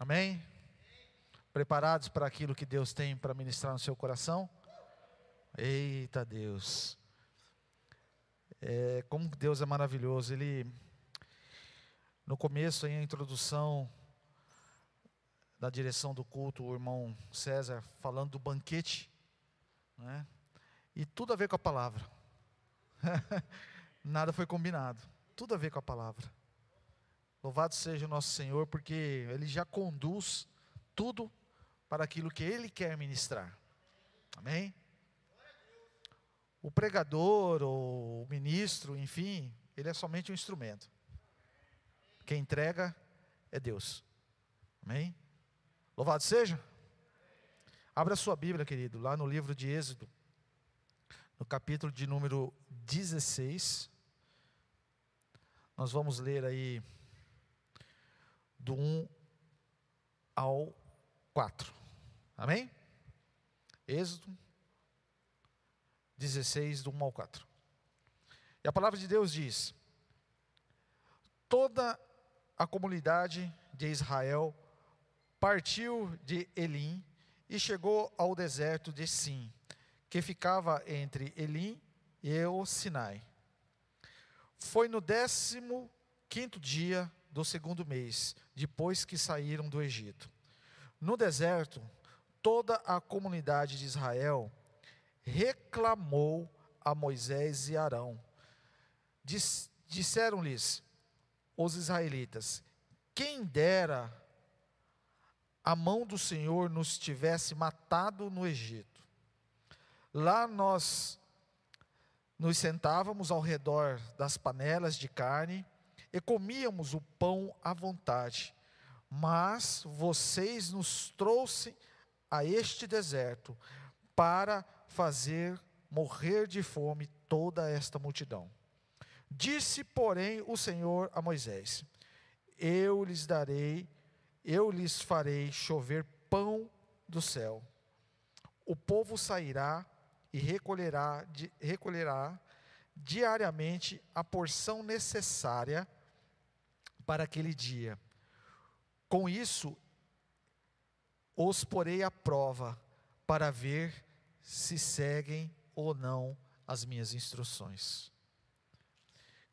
Amém? Preparados para aquilo que Deus tem para ministrar no seu coração? Eita Deus. É, como Deus é maravilhoso. Ele, no começo, em a introdução da direção do culto, o irmão César falando do banquete, né? e tudo a ver com a palavra. Nada foi combinado, tudo a ver com a palavra. Louvado seja o nosso Senhor, porque Ele já conduz tudo para aquilo que Ele quer ministrar. Amém? O pregador ou o ministro, enfim, ele é somente um instrumento. Quem entrega é Deus. Amém? Louvado seja. Abra sua Bíblia, querido, lá no livro de Êxodo, no capítulo de número 16. Nós vamos ler aí do 1 ao 4. Amém? Êxodo 16, do 1 ao 4. E a palavra de Deus diz: Toda a comunidade de Israel partiu de Elim e chegou ao deserto de Sim, que ficava entre Elim e o Sinai. Foi no décimo quinto dia do segundo mês, depois que saíram do Egito. No deserto, toda a comunidade de Israel reclamou a Moisés e Arão. Disseram-lhes os israelitas: Quem dera a mão do Senhor nos tivesse matado no Egito. Lá nós nos sentávamos ao redor das panelas de carne e comíamos o pão à vontade. Mas vocês nos trouxem a este deserto para fazer morrer de fome toda esta multidão. Disse, porém, o Senhor a Moisés: Eu lhes darei, eu lhes farei chover pão do céu. O povo sairá e recolherá, recolherá diariamente a porção necessária para aquele dia. Com isso, os porei à prova para ver se seguem ou não as minhas instruções.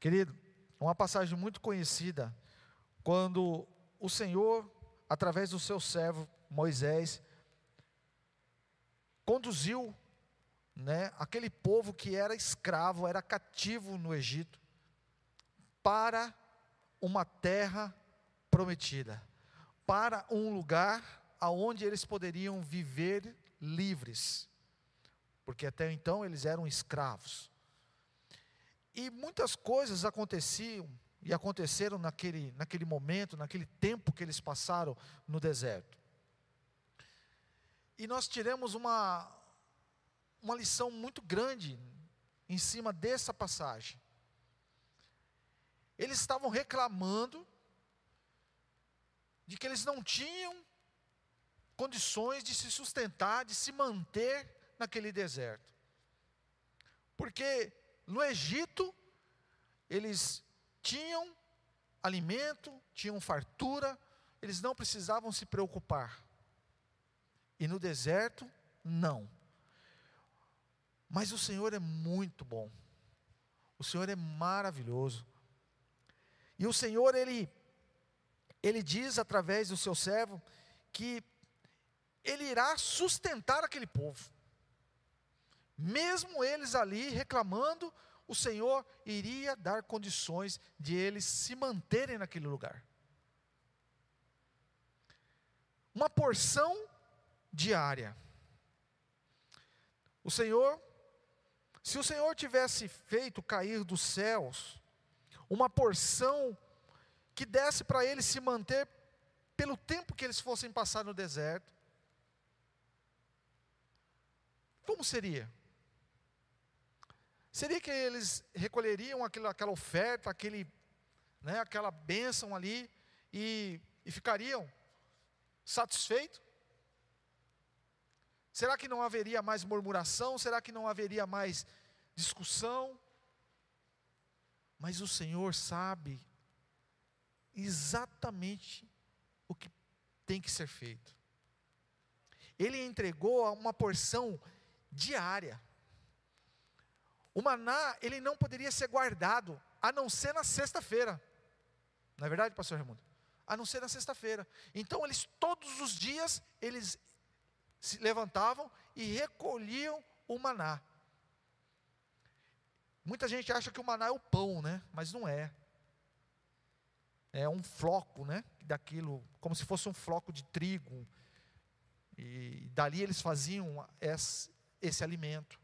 Querido, uma passagem muito conhecida, quando o Senhor, através do seu servo Moisés, conduziu né, aquele povo que era escravo, era cativo no Egito, para uma terra prometida, para um lugar aonde eles poderiam viver livres porque até então eles eram escravos. E muitas coisas aconteciam e aconteceram naquele, naquele momento, naquele tempo que eles passaram no deserto. E nós tiramos uma, uma lição muito grande em cima dessa passagem. Eles estavam reclamando de que eles não tinham condições de se sustentar, de se manter naquele deserto. Porque no Egito, eles tinham alimento, tinham fartura, eles não precisavam se preocupar. E no deserto, não. Mas o Senhor é muito bom. O Senhor é maravilhoso. E o Senhor, Ele, Ele diz através do seu servo que Ele irá sustentar aquele povo. Mesmo eles ali reclamando, o Senhor iria dar condições de eles se manterem naquele lugar. Uma porção diária. O Senhor, se o Senhor tivesse feito cair dos céus uma porção que desse para eles se manter pelo tempo que eles fossem passar no deserto, como seria? Seria que eles recolheriam aquela, aquela oferta, aquele, né, aquela bênção ali e, e ficariam satisfeitos? Será que não haveria mais murmuração? Será que não haveria mais discussão? Mas o Senhor sabe exatamente o que tem que ser feito. Ele entregou uma porção diária. O maná, ele não poderia ser guardado, a não ser na sexta-feira. Não é verdade, pastor Raimundo? A não ser na sexta-feira. Então, eles, todos os dias, eles se levantavam e recolhiam o maná. Muita gente acha que o maná é o pão, né? Mas não é. É um floco, né? Daquilo, como se fosse um floco de trigo. E dali eles faziam esse, esse alimento.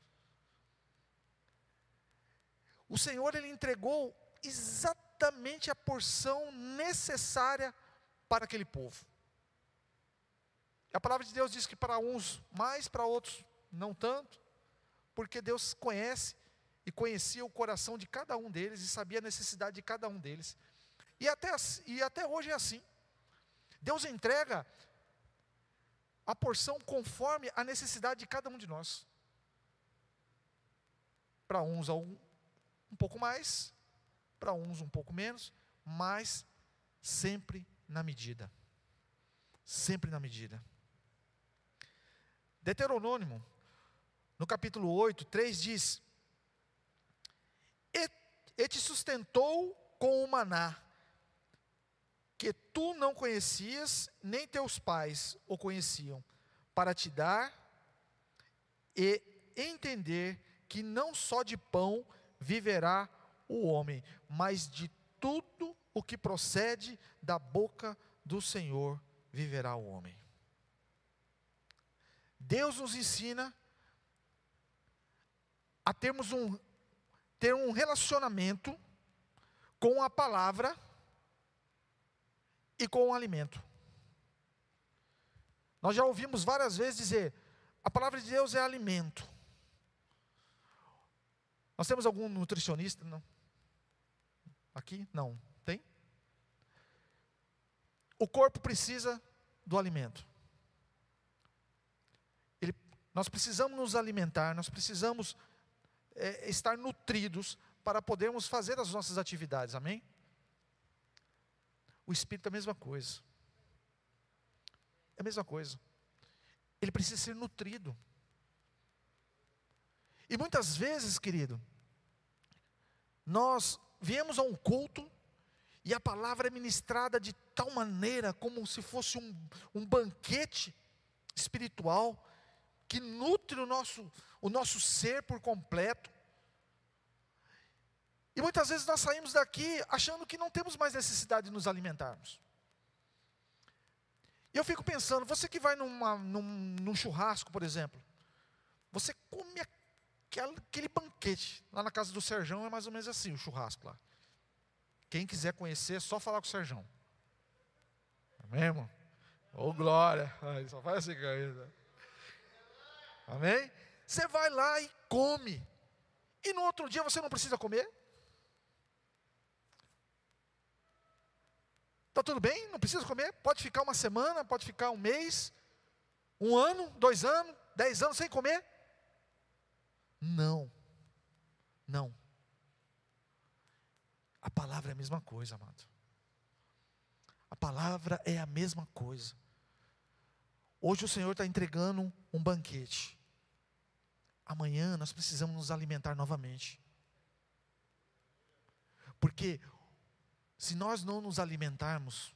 O Senhor ele entregou exatamente a porção necessária para aquele povo. A palavra de Deus diz que para uns mais, para outros não tanto, porque Deus conhece e conhecia o coração de cada um deles e sabia a necessidade de cada um deles. E até, e até hoje é assim. Deus entrega a porção conforme a necessidade de cada um de nós. Para uns um, um pouco mais, para uns um pouco menos, mas sempre na medida. Sempre na medida. Deuteronômio, no capítulo 8, 3 diz: e te sustentou com o maná, que tu não conhecias, nem teus pais o conheciam, para te dar e entender que não só de pão viverá o homem, mas de tudo o que procede da boca do Senhor viverá o homem. Deus nos ensina a termos um ter um relacionamento com a palavra e com o alimento. Nós já ouvimos várias vezes dizer: a palavra de Deus é alimento. Nós temos algum nutricionista? Não. Aqui? Não. Tem? O corpo precisa do alimento. Ele, nós precisamos nos alimentar, nós precisamos é, estar nutridos para podermos fazer as nossas atividades, amém? O espírito é a mesma coisa. É a mesma coisa. Ele precisa ser nutrido. E muitas vezes, querido, nós viemos a um culto e a palavra é ministrada de tal maneira, como se fosse um, um banquete espiritual, que nutre o nosso, o nosso ser por completo. E muitas vezes nós saímos daqui achando que não temos mais necessidade de nos alimentarmos. E eu fico pensando, você que vai numa, num, num churrasco, por exemplo, você come aquele, aquele banquete. Lá na casa do Serjão é mais ou menos assim, o churrasco lá. Quem quiser conhecer, é só falar com o Serjão. É mesmo? Ô oh, glória! Ai, só faz assim. Amém? Você vai lá e come. E no outro dia você não precisa comer? Está tudo bem? Não precisa comer? Pode ficar uma semana, pode ficar um mês, um ano, dois anos, dez anos sem comer? Não. Não. A palavra é a mesma coisa, amado. A palavra é a mesma coisa. Hoje o Senhor está entregando um banquete. Amanhã nós precisamos nos alimentar novamente. Porque se nós não nos alimentarmos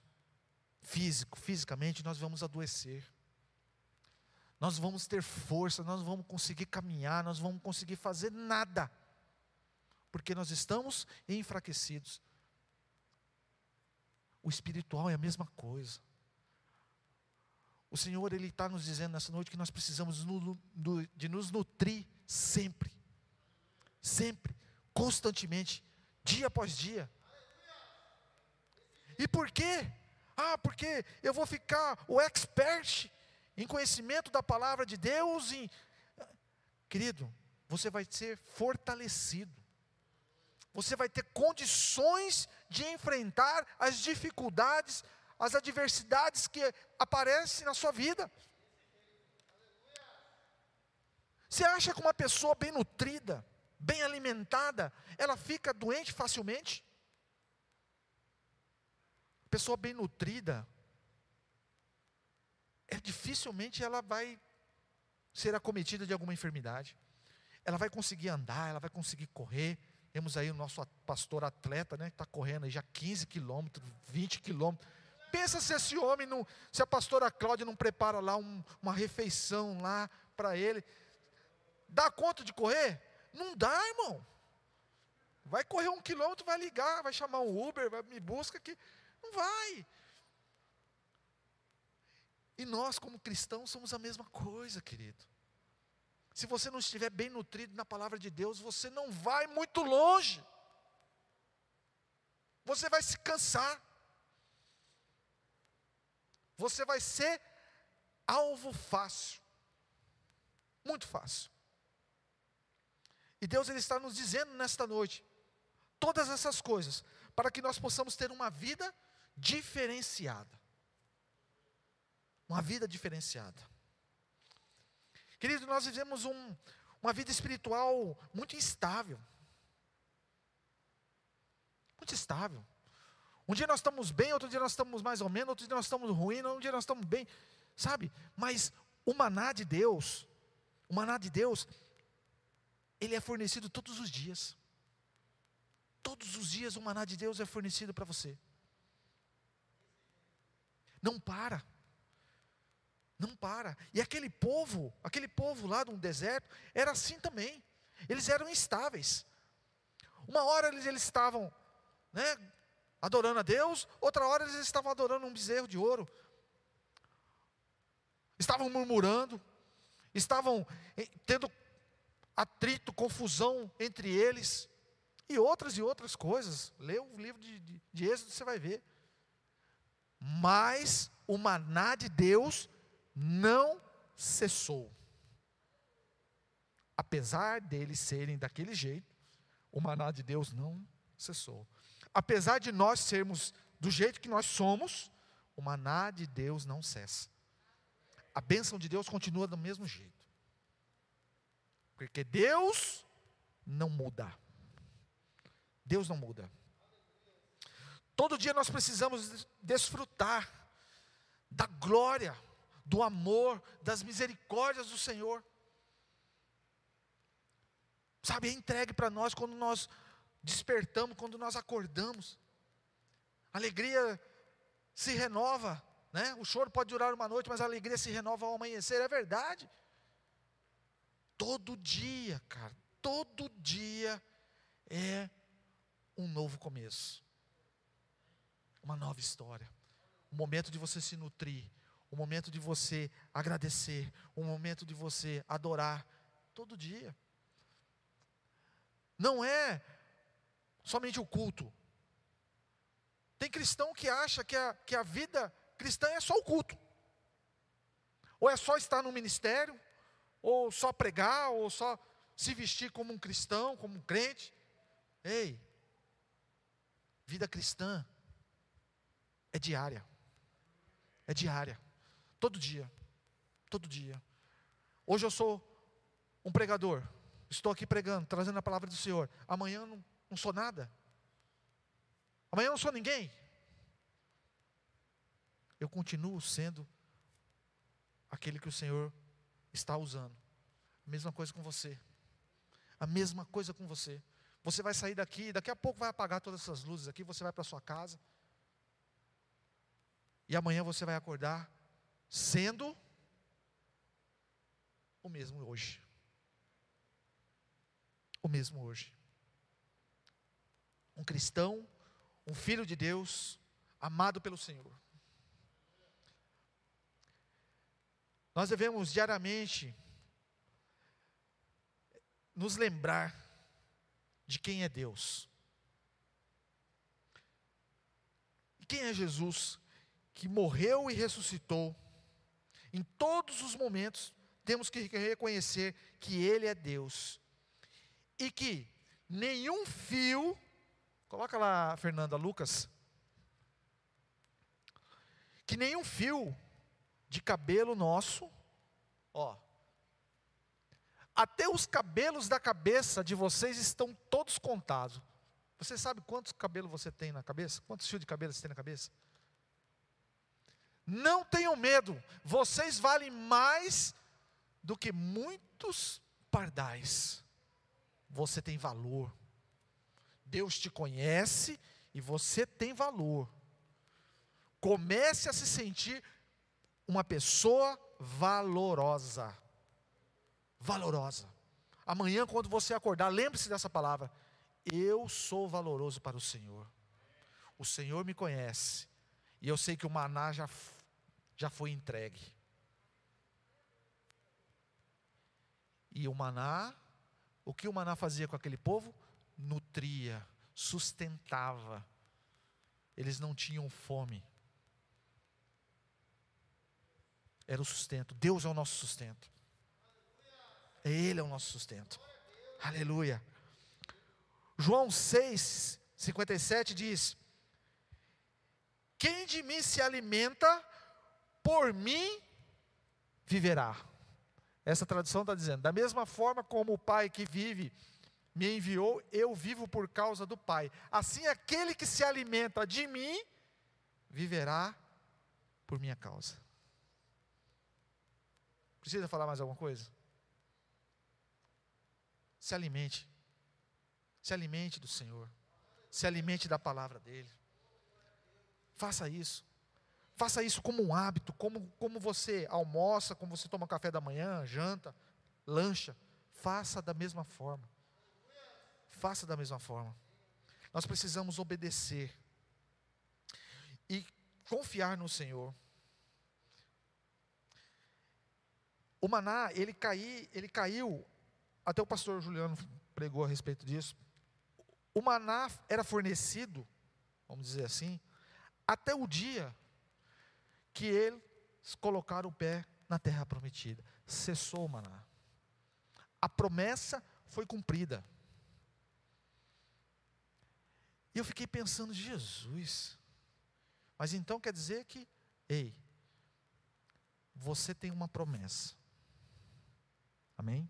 físico, fisicamente, nós vamos adoecer. Nós vamos ter força, nós vamos conseguir caminhar, nós vamos conseguir fazer nada. Porque nós estamos enfraquecidos. O espiritual é a mesma coisa. O Senhor ele está nos dizendo nessa noite que nós precisamos de nos nutrir sempre, sempre, constantemente, dia após dia. E por quê? Ah, porque eu vou ficar o expert em conhecimento da palavra de Deus. Em... Querido, você vai ser fortalecido. Você vai ter condições de enfrentar as dificuldades, as adversidades que aparecem na sua vida. Você acha que uma pessoa bem nutrida, bem alimentada, ela fica doente facilmente? Pessoa bem nutrida, dificilmente ela vai ser acometida de alguma enfermidade. Ela vai conseguir andar, ela vai conseguir correr. Temos aí o nosso pastor atleta, né, que está correndo já 15 quilômetros, 20 quilômetros. Pensa se esse homem, não, se a pastora Cláudia não prepara lá um, uma refeição lá para ele. Dá conta de correr? Não dá, irmão. Vai correr um quilômetro, vai ligar, vai chamar um Uber, vai me busca que não vai. E nós, como cristãos, somos a mesma coisa, querido. Se você não estiver bem nutrido na palavra de Deus, você não vai muito longe. Você vai se cansar. Você vai ser alvo fácil. Muito fácil. E Deus ele está nos dizendo nesta noite todas essas coisas para que nós possamos ter uma vida diferenciada. Uma vida diferenciada. Querido, nós vivemos um, uma vida espiritual muito instável. Muito instável. Um dia nós estamos bem, outro dia nós estamos mais ou menos, outro dia nós estamos ruim, um dia nós estamos bem, sabe? Mas o maná de Deus, o maná de Deus, ele é fornecido todos os dias. Todos os dias o maná de Deus é fornecido para você. Não para. Não para. E aquele povo, aquele povo lá no deserto, era assim também. Eles eram instáveis. Uma hora eles, eles estavam né, adorando a Deus, outra hora eles estavam adorando um bezerro de ouro. Estavam murmurando, estavam eh, tendo atrito, confusão entre eles, e outras e outras coisas. Lê o livro de, de, de Êxodo, você vai ver. Mas o maná de Deus não cessou. Apesar deles serem daquele jeito, o maná de Deus não cessou. Apesar de nós sermos do jeito que nós somos, o maná de Deus não cessa. A bênção de Deus continua do mesmo jeito. Porque Deus não muda. Deus não muda. Todo dia nós precisamos desfrutar da glória, do amor, das misericórdias do Senhor. Sabe, é entregue para nós quando nós despertamos, quando nós acordamos. A alegria se renova, né? O choro pode durar uma noite, mas a alegria se renova ao amanhecer, é verdade. Todo dia, cara, todo dia é um novo começo, uma nova história, um momento de você se nutrir, um momento de você agradecer, um momento de você adorar, todo dia. Não é somente o culto. Tem cristão que acha que a, que a vida cristã é só o culto, ou é só estar no ministério, ou só pregar, ou só se vestir como um cristão, como um crente. Ei, vida cristã é diária. É diária. Todo dia. Todo dia. Hoje eu sou um pregador. Estou aqui pregando, trazendo a palavra do Senhor. Amanhã não, não sou nada. Amanhã eu não sou ninguém. Eu continuo sendo aquele que o Senhor está usando. A mesma coisa com você. A mesma coisa com você. Você vai sair daqui, daqui a pouco vai apagar todas essas luzes aqui, você vai para sua casa. E amanhã você vai acordar sendo o mesmo hoje. O mesmo hoje. Um cristão, um filho de Deus, amado pelo Senhor. Nós devemos diariamente nos lembrar de quem é Deus. E quem é Jesus que morreu e ressuscitou? Em todos os momentos, temos que reconhecer que Ele é Deus. E que nenhum fio, coloca lá, Fernanda, Lucas, que nenhum fio de cabelo nosso, ó, até os cabelos da cabeça de vocês estão todos contados. Você sabe quantos cabelos você tem na cabeça? Quantos fios de cabelo você tem na cabeça? Não tenham medo, vocês valem mais do que muitos pardais. Você tem valor. Deus te conhece e você tem valor. Comece a se sentir uma pessoa valorosa. Valorosa. Amanhã, quando você acordar, lembre-se dessa palavra. Eu sou valoroso para o Senhor. O Senhor me conhece. E eu sei que o maná já, já foi entregue. E o maná, o que o maná fazia com aquele povo? Nutria, sustentava. Eles não tinham fome. Era o sustento. Deus é o nosso sustento. Ele é o nosso sustento. Aleluia. João 6, 57 diz: Quem de mim se alimenta, por mim viverá. Essa tradução está dizendo: da mesma forma como o Pai que vive me enviou, eu vivo por causa do Pai. Assim, aquele que se alimenta de mim, viverá por minha causa. Precisa falar mais alguma coisa? Se alimente. Se alimente do Senhor. Se alimente da palavra dEle. Faça isso. Faça isso como um hábito, como, como você almoça, como você toma café da manhã, janta, lancha. Faça da mesma forma. Faça da mesma forma. Nós precisamos obedecer e confiar no Senhor. O maná, ele, cai, ele caiu até o pastor Juliano pregou a respeito disso. O maná era fornecido, vamos dizer assim, até o dia que eles colocaram o pé na terra prometida. Cessou o maná. A promessa foi cumprida. E eu fiquei pensando, Jesus, mas então quer dizer que, ei, você tem uma promessa. Amém?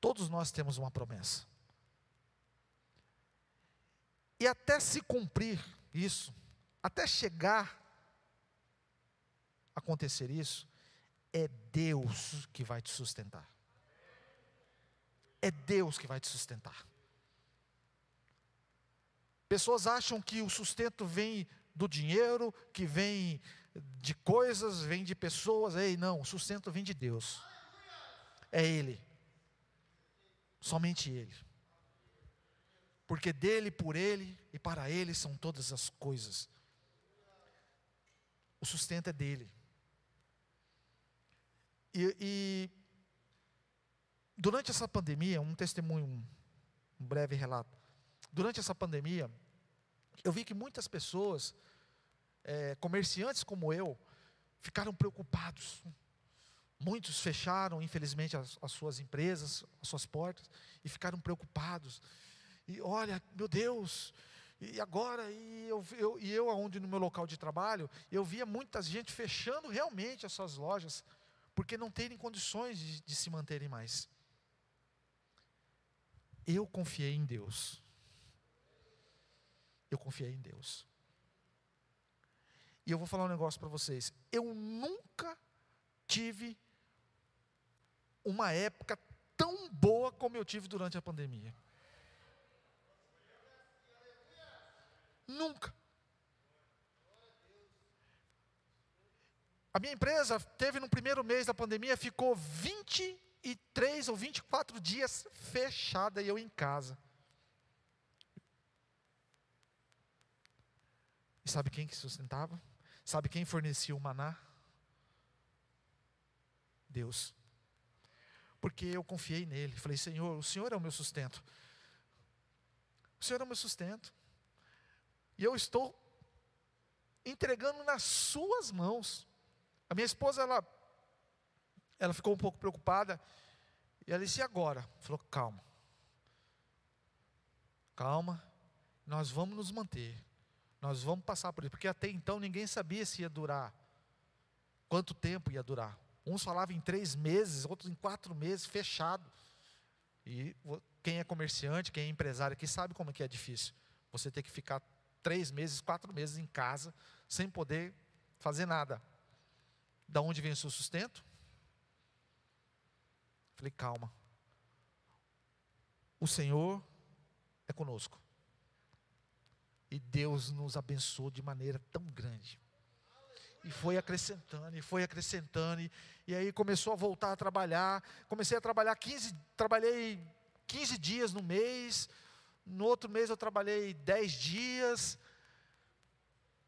Todos nós temos uma promessa. E até se cumprir isso, até chegar a acontecer isso, é Deus que vai te sustentar. É Deus que vai te sustentar. Pessoas acham que o sustento vem do dinheiro, que vem de coisas, vem de pessoas. Ei, não, o sustento vem de Deus. É Ele. Somente Ele. Porque dele, por Ele e para Ele são todas as coisas. O sustento é dele. E, e durante essa pandemia, um testemunho, um breve relato. Durante essa pandemia, eu vi que muitas pessoas, é, comerciantes como eu, ficaram preocupados Muitos fecharam, infelizmente, as, as, suas empresas, as suas portas, e ficaram preocupados. E olha, meu Deus, e agora? E eu, eu, e eu aonde no meu local de trabalho, eu via muita gente fechando realmente as suas lojas, porque não terem condições de, de se manterem mais. Eu confiei em Deus. Eu confiei em Deus. E eu vou falar um negócio para vocês. Eu nunca tive uma época tão boa como eu tive durante a pandemia. Nunca. A minha empresa teve no primeiro mês da pandemia, ficou 23 ou 24 dias fechada e eu em casa. E sabe quem que sustentava? Sabe quem fornecia o maná? Deus porque eu confiei nele. Falei, Senhor, o Senhor é o meu sustento. O Senhor é o meu sustento. E eu estou entregando nas suas mãos. A minha esposa, ela, ela ficou um pouco preocupada. E ela disse, e agora? Falou, calma. Calma, nós vamos nos manter. Nós vamos passar por isso. Porque até então ninguém sabia se ia durar. Quanto tempo ia durar. Uns falavam em três meses, outros em quatro meses, fechado. E quem é comerciante, quem é empresário aqui, sabe como é que é difícil. Você ter que ficar três meses, quatro meses em casa, sem poder fazer nada. Da onde vem o seu sustento? Falei, calma. O Senhor é conosco. E Deus nos abençoou de maneira tão grande. E foi acrescentando, e foi acrescentando. E, e aí começou a voltar a trabalhar. Comecei a trabalhar 15, trabalhei 15 dias no mês. No outro mês eu trabalhei 10 dias.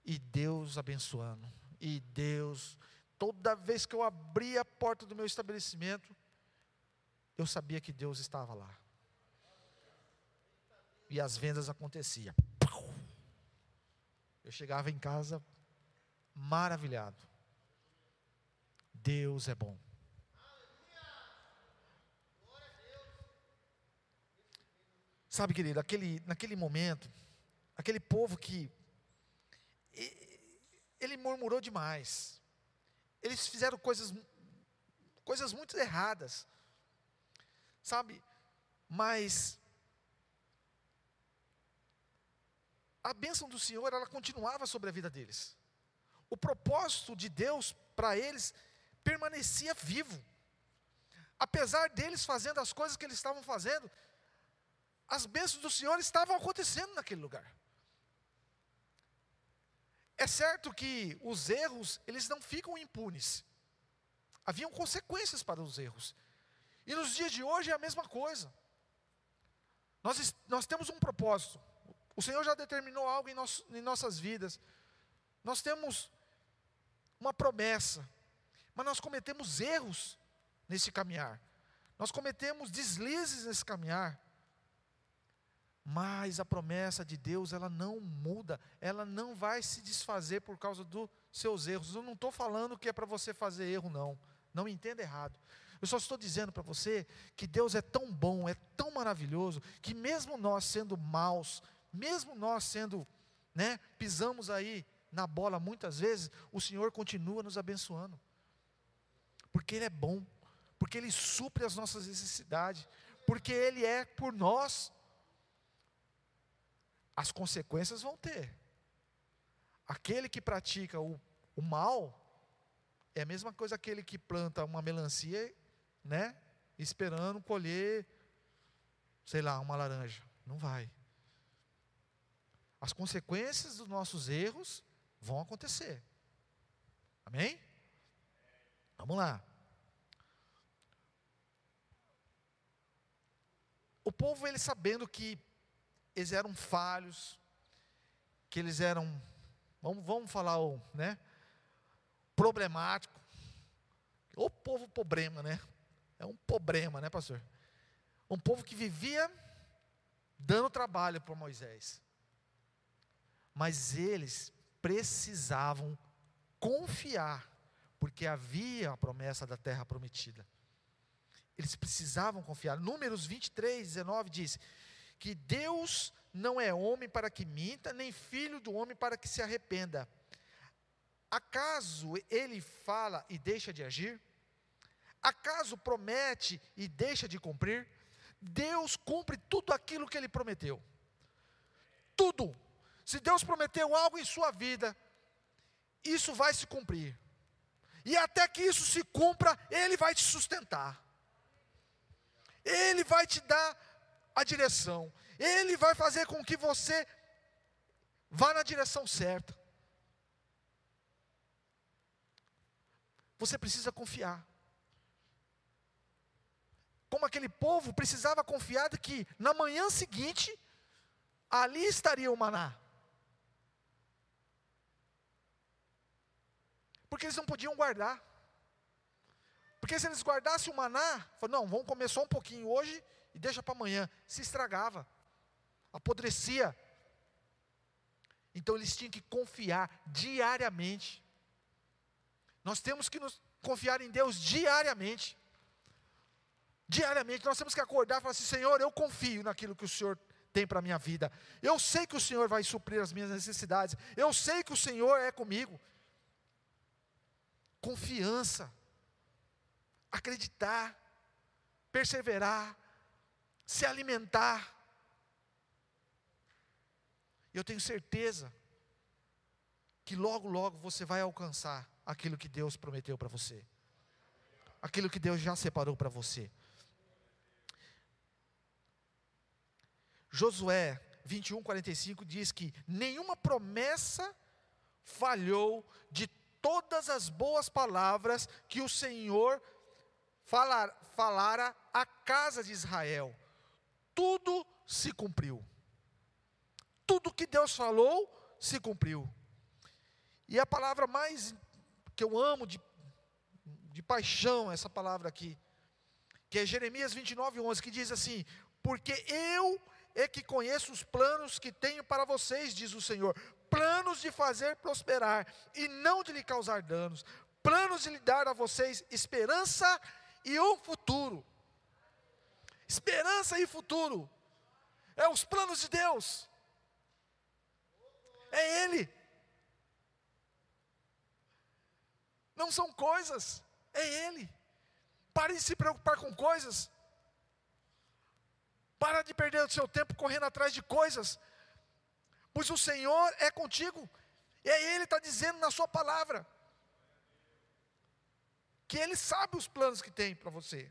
E Deus abençoando. E Deus, toda vez que eu abria a porta do meu estabelecimento, eu sabia que Deus estava lá. E as vendas aconteciam. Eu chegava em casa maravilhado. Deus é bom. Sabe, querido, aquele, naquele momento, aquele povo que ele murmurou demais. Eles fizeram coisas coisas muito erradas. Sabe? Mas a bênção do Senhor, ela continuava sobre a vida deles. O propósito de Deus para eles permanecia vivo. Apesar deles fazendo as coisas que eles estavam fazendo, as bênçãos do Senhor estavam acontecendo naquele lugar. É certo que os erros, eles não ficam impunes. Haviam consequências para os erros. E nos dias de hoje é a mesma coisa. Nós, nós temos um propósito. O Senhor já determinou algo em, nosso, em nossas vidas. Nós temos uma promessa. Mas nós cometemos erros nesse caminhar. Nós cometemos deslizes nesse caminhar. Mas a promessa de Deus, ela não muda, ela não vai se desfazer por causa dos seus erros. Eu não estou falando que é para você fazer erro, não. Não me entenda errado. Eu só estou dizendo para você que Deus é tão bom, é tão maravilhoso, que mesmo nós sendo maus, mesmo nós sendo, né, pisamos aí na bola muitas vezes, o Senhor continua nos abençoando. Porque Ele é bom, porque Ele supre as nossas necessidades, porque Ele é por nós. As consequências vão ter. Aquele que pratica o, o mal, é a mesma coisa aquele que planta uma melancia né? Esperando colher, sei lá, uma laranja. Não vai. As consequências dos nossos erros vão acontecer. Amém? Vamos lá. O povo, ele sabendo que eles eram falhos, que eles eram, vamos, vamos falar, né? Problemático. O povo problema, né? É um problema, né, pastor? Um povo que vivia dando trabalho para Moisés. Mas eles precisavam confiar, porque havia a promessa da terra prometida. Eles precisavam confiar. Números 23, 19 diz: que Deus não é homem para que minta, nem filho do homem para que se arrependa. Acaso ele fala e deixa de agir? Acaso promete e deixa de cumprir? Deus cumpre tudo aquilo que ele prometeu. Tudo. Se Deus prometeu algo em sua vida, isso vai se cumprir. E até que isso se cumpra, Ele vai te sustentar. Ele vai te dar a direção. Ele vai fazer com que você vá na direção certa. Você precisa confiar como aquele povo precisava confiar de que na manhã seguinte ali estaria o maná. Porque eles não podiam guardar. Porque se eles guardassem o maná, não, vamos comer só um pouquinho hoje e deixa para amanhã, se estragava, apodrecia. Então eles tinham que confiar diariamente. Nós temos que nos confiar em Deus diariamente. Diariamente nós temos que acordar e falar assim: Senhor, eu confio naquilo que o Senhor tem para a minha vida. Eu sei que o Senhor vai suprir as minhas necessidades. Eu sei que o Senhor é comigo. Confiança, acreditar, perseverar, se alimentar. Eu tenho certeza que logo, logo você vai alcançar aquilo que Deus prometeu para você, aquilo que Deus já separou para você. Josué 21, 45 diz que nenhuma promessa falhou de todas as boas palavras que o Senhor falar, falara à casa de Israel. Tudo se cumpriu. Tudo que Deus falou se cumpriu. E a palavra mais que eu amo de, de paixão, essa palavra aqui, que é Jeremias 29, 11, que diz assim: Porque eu é que conheço os planos que tenho para vocês, diz o Senhor, planos de fazer prosperar e não de lhe causar danos, planos de lhe dar a vocês esperança e um futuro. Esperança e futuro. É os planos de Deus. É Ele. Não são coisas, é Ele. Pare de se preocupar com coisas. Para de perder o seu tempo correndo atrás de coisas. Pois o Senhor é contigo. E é Ele está dizendo na sua palavra. Que Ele sabe os planos que tem para você.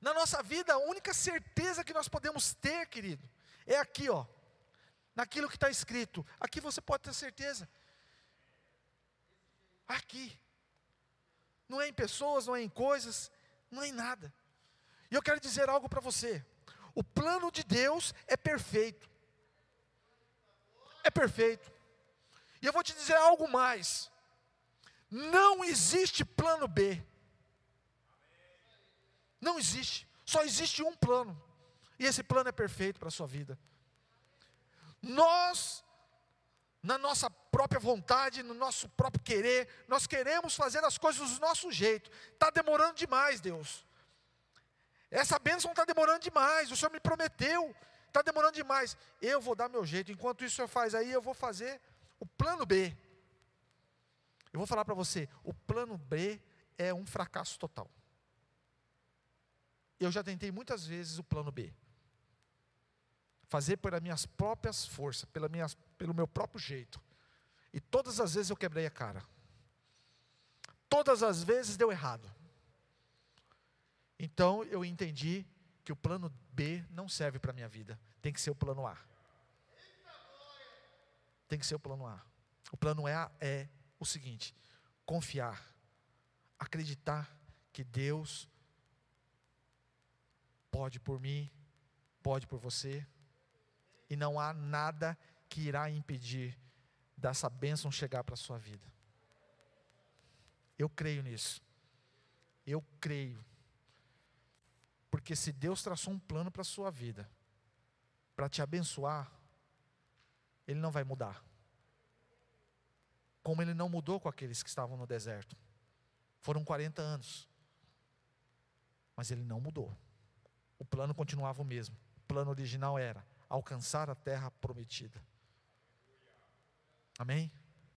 Na nossa vida, a única certeza que nós podemos ter, querido, é aqui, ó. Naquilo que está escrito. Aqui você pode ter certeza. Aqui. Não é em pessoas, não é em coisas, não é em nada. E eu quero dizer algo para você. O plano de Deus é perfeito. É perfeito. E eu vou te dizer algo mais. Não existe plano B. Não existe. Só existe um plano. E esse plano é perfeito para a sua vida. Nós, na nossa própria vontade, no nosso próprio querer, nós queremos fazer as coisas do nosso jeito. Está demorando demais, Deus. Essa bênção está demorando demais. O Senhor me prometeu. Está demorando demais. Eu vou dar meu jeito. Enquanto isso o Senhor faz aí, eu vou fazer o plano B. Eu vou falar para você: o plano B é um fracasso total. Eu já tentei muitas vezes o plano B. Fazer pelas minhas próprias forças, pela minha, pelo meu próprio jeito. E todas as vezes eu quebrei a cara. Todas as vezes deu errado. Então eu entendi que o plano B não serve para a minha vida, tem que ser o plano A. Tem que ser o plano A. O plano A é o seguinte: confiar, acreditar que Deus pode por mim, pode por você, e não há nada que irá impedir dessa bênção chegar para a sua vida. Eu creio nisso. Eu creio. Porque se Deus traçou um plano para a sua vida, para te abençoar, Ele não vai mudar. Como Ele não mudou com aqueles que estavam no deserto. Foram 40 anos. Mas Ele não mudou. O plano continuava o mesmo. O plano original era alcançar a terra prometida. Amém?